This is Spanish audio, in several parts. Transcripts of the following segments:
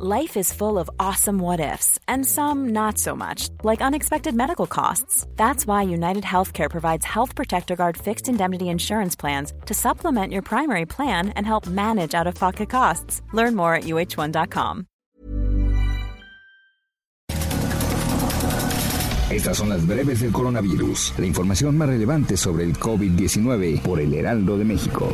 Life is full of awesome what ifs, and some not so much, like unexpected medical costs. That's why United Healthcare provides Health Protector Guard fixed indemnity insurance plans to supplement your primary plan and help manage out of pocket costs. Learn more at uh1.com. Estas son las breves del coronavirus, la información más relevante sobre el COVID-19 por el Heraldo de México.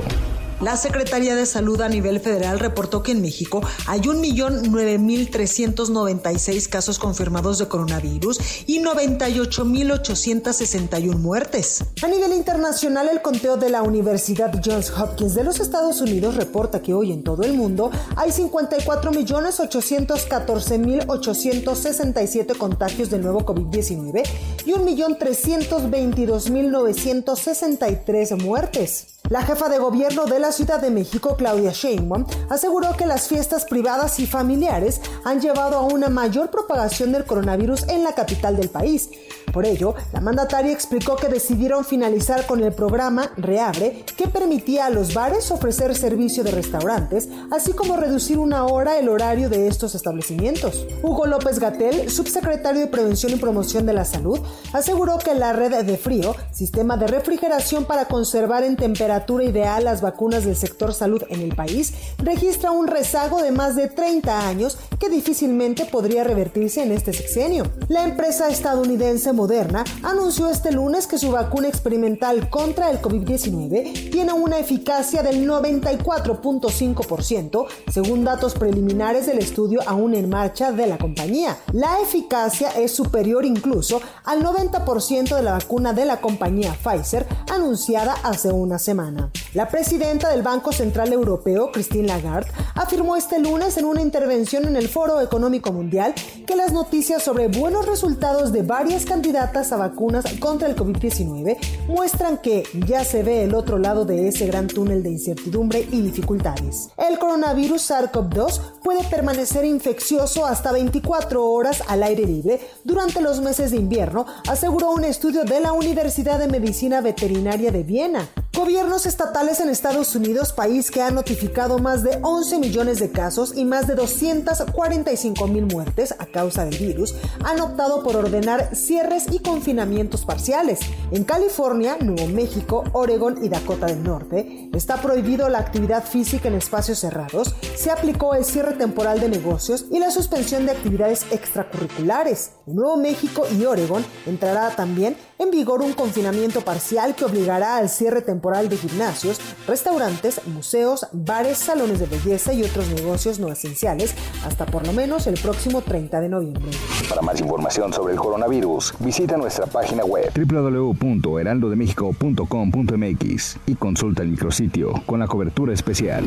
La Secretaría de Salud a nivel federal reportó que en México hay 1.009.396 casos confirmados de coronavirus y 98.861 muertes. A nivel internacional, el conteo de la Universidad Johns Hopkins de los Estados Unidos reporta que hoy en todo el mundo hay 54.814.867 contagios del nuevo COVID-19 y 1.322.963 muertes. La jefa de gobierno de la Ciudad de México, Claudia Sheinbaum, aseguró que las fiestas privadas y familiares han llevado a una mayor propagación del coronavirus en la capital del país. Por ello, la mandataria explicó que decidieron finalizar con el programa Reabre, que permitía a los bares ofrecer servicio de restaurantes, así como reducir una hora el horario de estos establecimientos. Hugo López Gatel, subsecretario de Prevención y Promoción de la Salud, aseguró que la red de frío, sistema de refrigeración para conservar en temperatura ideal las vacunas del sector salud en el país, registra un rezago de más de 30 años que difícilmente podría revertirse en este sexenio. La empresa estadounidense Moderna anunció este lunes que su vacuna experimental contra el COVID-19 tiene una eficacia del 94.5%, según datos preliminares del estudio aún en marcha de la compañía. La eficacia es superior incluso al 90% de la vacuna de la compañía Pfizer anunciada hace una semana. La presidenta del Banco Central Europeo, Christine Lagarde, afirmó este lunes en una intervención en el Foro Económico Mundial que las noticias sobre buenos resultados de varias candidatas a vacunas contra el COVID-19 muestran que ya se ve el otro lado de ese gran túnel de incertidumbre y dificultades. El coronavirus SARS-CoV-2 puede permanecer infeccioso hasta 24 horas al aire libre durante los meses de invierno, aseguró un estudio de la Universidad de Medicina Veterinaria de Viena. Gobiernos estatales en Estados Unidos, país que ha notificado más de 11 millones de casos y más de 245 mil muertes a causa del virus, han optado por ordenar cierres y confinamientos parciales. En California, Nuevo México, Oregon y Dakota del Norte está prohibido la actividad física en espacios cerrados, se aplicó el cierre temporal de negocios y la suspensión de actividades extracurriculares. En Nuevo México y Oregon entrará también en vigor un confinamiento parcial que obligará al cierre temporal de gimnasios, restaurantes, museos, bares, salones de belleza y otros negocios no esenciales hasta por lo menos el próximo 30 de noviembre. Para más información sobre el coronavirus, visita nuestra página web www.heraldodemexico.com.mx y consulta el micrositio con la cobertura especial.